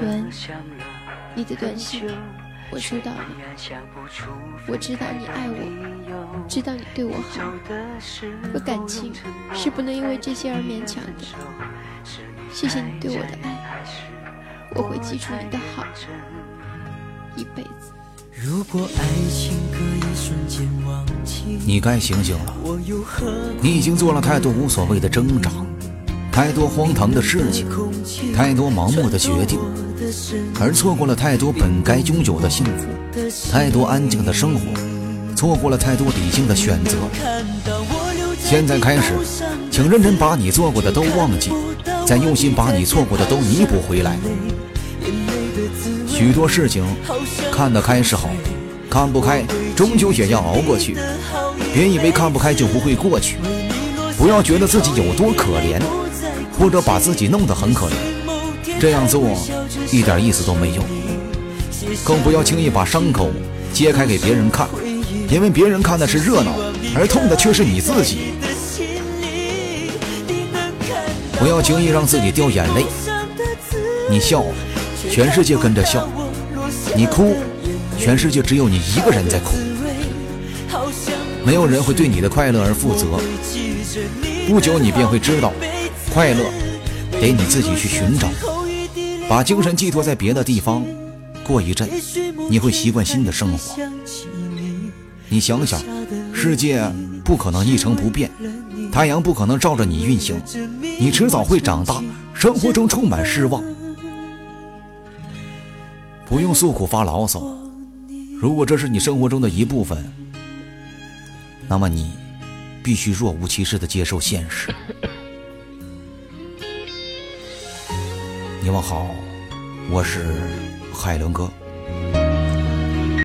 文，你的短信我收到了。我知道你爱我，知道你对我好。可感情是不能因为这些而勉强的。谢谢你对我的爱，我会记住你的好，一辈子。如果爱情可以瞬间忘记，你该醒醒了。你已经做了太多无所谓的挣扎，太多荒唐的事情，太多盲目的决定，而错过了太多本该拥有的幸福，太多安静的生活，错过了太多理性的选择。现在开始，请认真把你做过的都忘记，再用心把你错过的都弥补回来。许多事情看得开是好，看不开终究也要熬过去。别以为看不开就不会过去，不要觉得自己有多可怜，或者把自己弄得很可怜，这样做一点意思都没有。更不要轻易把伤口揭开给别人看，因为别人看的是热闹，而痛的却是你自己。不要轻易让自己掉眼泪，你笑。全世界跟着笑，你哭，全世界只有你一个人在哭。没有人会对你的快乐而负责。不久你便会知道，快乐得你自己去寻找。把精神寄托在别的地方，过一阵你会习惯新的生活。你想想，世界不可能一成不变，太阳不可能照着你运行，你迟早会长大，生活中充满失望。不用诉苦发牢骚。如果这是你生活中的一部分，那么你必须若无其事的接受现实。你们好，我是海伦哥。